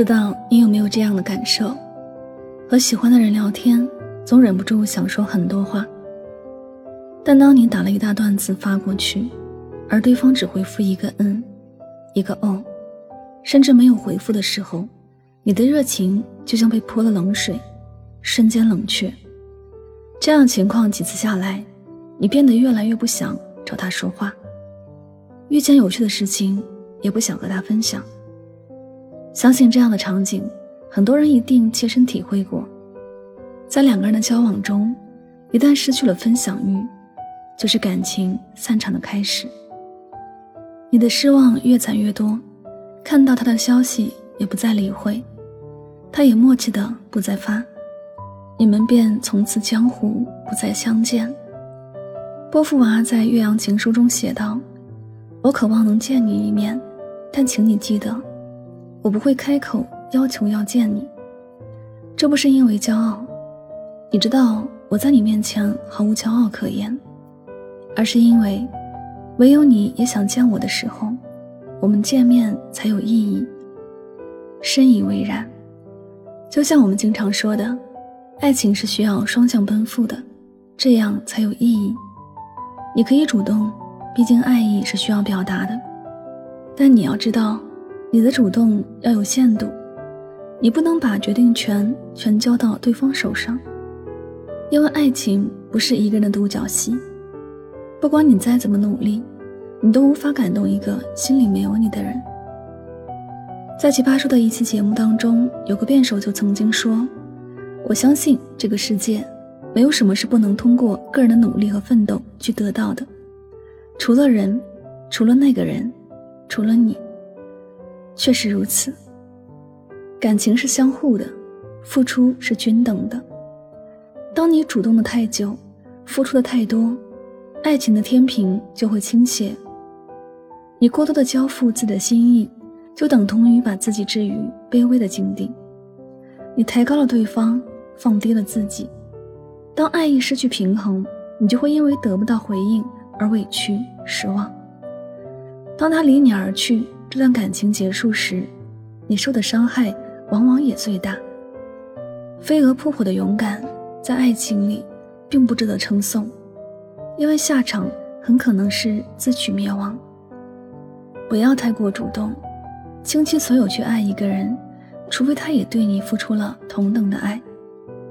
知道你有没有这样的感受？和喜欢的人聊天，总忍不住想说很多话。但当你打了一大段字发过去，而对方只回复一个“嗯”，一个“哦”，甚至没有回复的时候，你的热情就像被泼了冷水，瞬间冷却。这样情况几次下来，你变得越来越不想找他说话，遇见有趣的事情也不想和他分享。相信这样的场景，很多人一定切身体会过。在两个人的交往中，一旦失去了分享欲，就是感情散场的开始。你的失望越攒越多，看到他的消息也不再理会，他也默契的不再发，你们便从此江湖不再相见。波伏娃在《岳阳情书》中写道：“我渴望能见你一面，但请你记得。”我不会开口要求要见你，这不是因为骄傲，你知道我在你面前毫无骄傲可言，而是因为，唯有你也想见我的时候，我们见面才有意义。深以为然，就像我们经常说的，爱情是需要双向奔赴的，这样才有意义。你可以主动，毕竟爱意是需要表达的，但你要知道。你的主动要有限度，你不能把决定权全交到对方手上，因为爱情不是一个人的独角戏。不管你再怎么努力，你都无法感动一个心里没有你的人。在奇葩说的一期节目当中，有个辩手就曾经说：“我相信这个世界没有什么是不能通过个人的努力和奋斗去得到的，除了人，除了那个人，除了你。”确实如此，感情是相互的，付出是均等的。当你主动的太久，付出的太多，爱情的天平就会倾斜。你过多的交付自己的心意，就等同于把自己置于卑微的境地。你抬高了对方，放低了自己。当爱意失去平衡，你就会因为得不到回应而委屈失望。当他离你而去。这段感情结束时，你受的伤害往往也最大。飞蛾扑火的勇敢，在爱情里并不值得称颂，因为下场很可能是自取灭亡。不要太过主动，倾其所有去爱一个人，除非他也对你付出了同等的爱，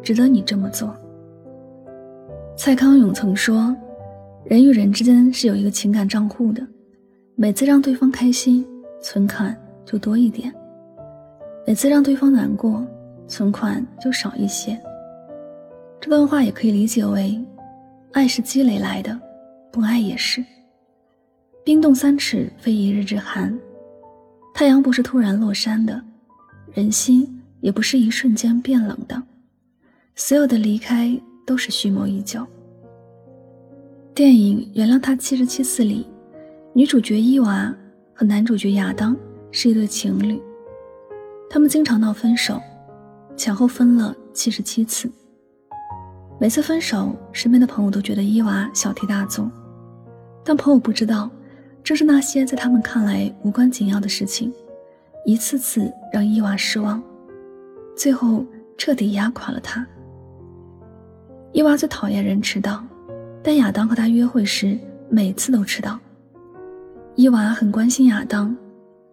值得你这么做。蔡康永曾说：“人与人之间是有一个情感账户的，每次让对方开心。”存款就多一点，每次让对方难过，存款就少一些。这段话也可以理解为：爱是积累来的，不爱也是。冰冻三尺，非一日之寒。太阳不是突然落山的，人心也不是一瞬间变冷的。所有的离开都是蓄谋已久。电影《原谅他七十七次》里，女主角伊娃。和男主角亚当是一对情侣，他们经常闹分手，前后分了七十七次。每次分手，身边的朋友都觉得伊娃小题大做，但朋友不知道，正是那些在他们看来无关紧要的事情，一次次让伊娃失望，最后彻底压垮了他。伊娃最讨厌人迟到，但亚当和她约会时每次都迟到。伊娃很关心亚当，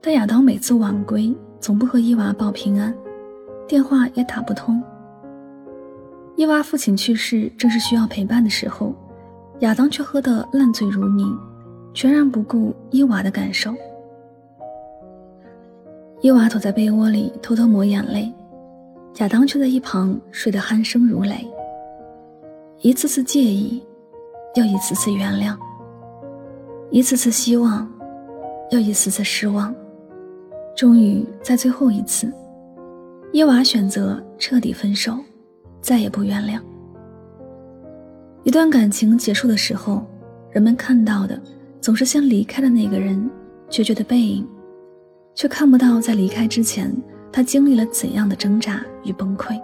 但亚当每次晚归，总不和伊娃报平安，电话也打不通。伊娃父亲去世，正是需要陪伴的时候，亚当却喝得烂醉如泥，全然不顾伊娃的感受。伊娃躲在被窝里偷偷抹眼泪，亚当却在一旁睡得鼾声如雷。一次次介意，又一次次原谅，一次次希望，又一次次失望。终于在最后一次，伊娃选择彻底分手，再也不原谅。一段感情结束的时候，人们看到的总是先离开的那个人决绝的背影，却看不到在离开之前他经历了怎样的挣扎与崩溃。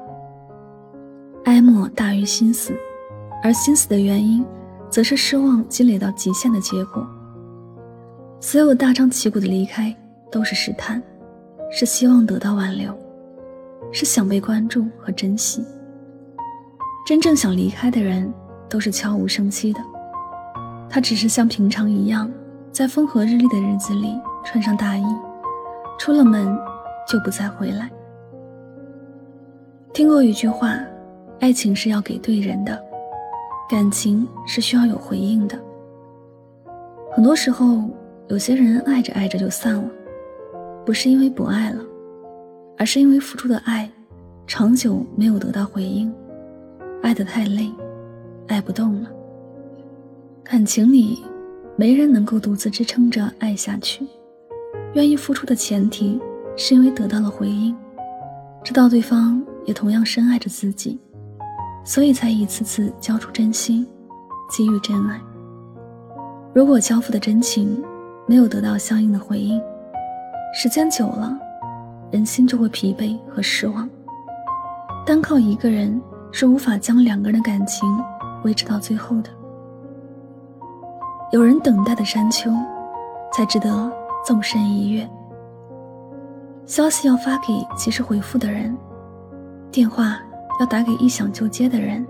哀莫大于心死，而心死的原因，则是失望积累到极限的结果。所有大张旗鼓的离开。都是试探，是希望得到挽留，是想被关注和珍惜。真正想离开的人，都是悄无声息的。他只是像平常一样，在风和日丽的日子里穿上大衣，出了门就不再回来。听过一句话：爱情是要给对人的，感情是需要有回应的。很多时候，有些人爱着爱着就散了。不是因为不爱了，而是因为付出的爱长久没有得到回应，爱得太累，爱不动了。感情里，没人能够独自支撑着爱下去。愿意付出的前提，是因为得到了回应，知道对方也同样深爱着自己，所以才一次次交出真心，给予真爱。如果交付的真情没有得到相应的回应，时间久了，人心就会疲惫和失望。单靠一个人是无法将两个人的感情维持到最后的。有人等待的山丘，才值得纵身一跃。消息要发给及时回复的人，电话要打给一响就接的人，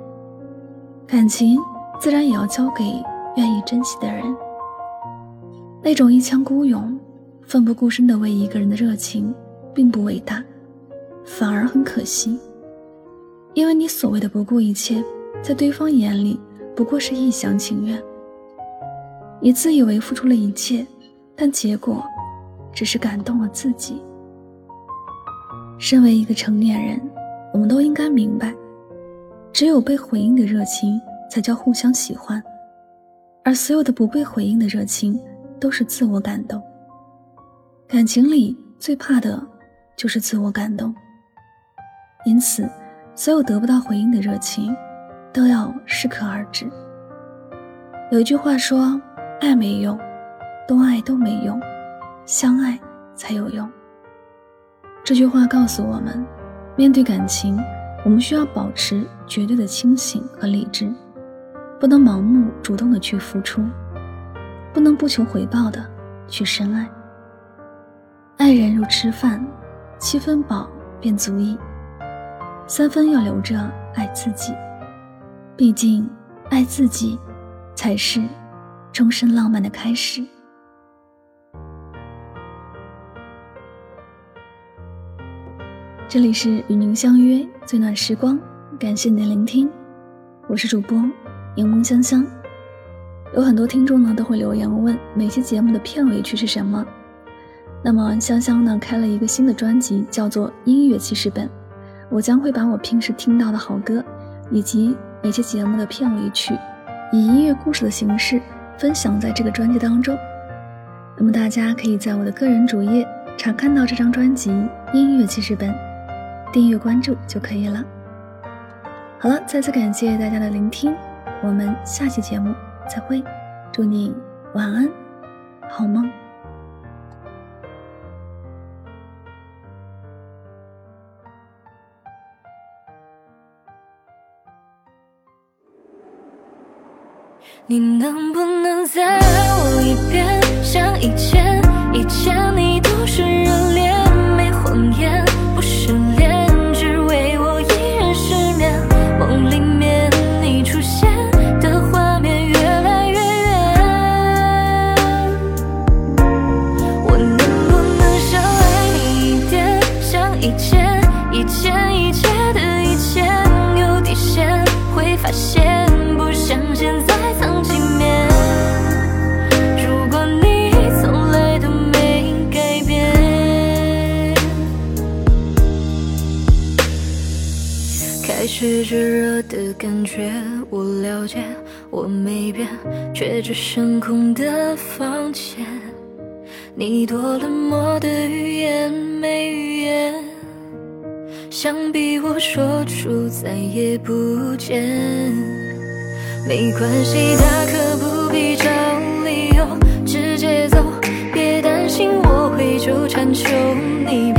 感情自然也要交给愿意珍惜的人。那种一腔孤勇。奋不顾身的为一个人的热情，并不伟大，反而很可惜。因为你所谓的不顾一切，在对方眼里不过是一厢情愿。你自以为付出了一切，但结果只是感动了自己。身为一个成年人，我们都应该明白，只有被回应的热情才叫互相喜欢，而所有的不被回应的热情，都是自我感动。感情里最怕的就是自我感动，因此，所有得不到回应的热情，都要适可而止。有一句话说：“爱没用，多爱都没用，相爱才有用。”这句话告诉我们，面对感情，我们需要保持绝对的清醒和理智，不能盲目主动的去付出，不能不求回报的去深爱。爱人如吃饭，七分饱便足矣，三分要留着爱自己。毕竟，爱自己才是终身浪漫的开始。这里是与您相约最暖时光，感谢您的聆听，我是主播柠檬香香。有很多听众呢都会留言问每期节目的片尾曲是什么。那么香香呢开了一个新的专辑，叫做音乐记事本。我将会把我平时听到的好歌，以及每期节目的片尾曲，以音乐故事的形式分享在这个专辑当中。那么大家可以在我的个人主页查看到这张专辑音乐记事本，订阅关注就可以了。好了，再次感谢大家的聆听，我们下期节目再会，祝你晚安，好梦。你能不能再爱我一遍，像以前？以前你都是热。的感觉，我了解，我没变，却只剩空的房间。你多冷漠的语言，没语言，想逼我说出再也不见。没关系，大可不必找理由，直接走，别担心我会纠缠，求你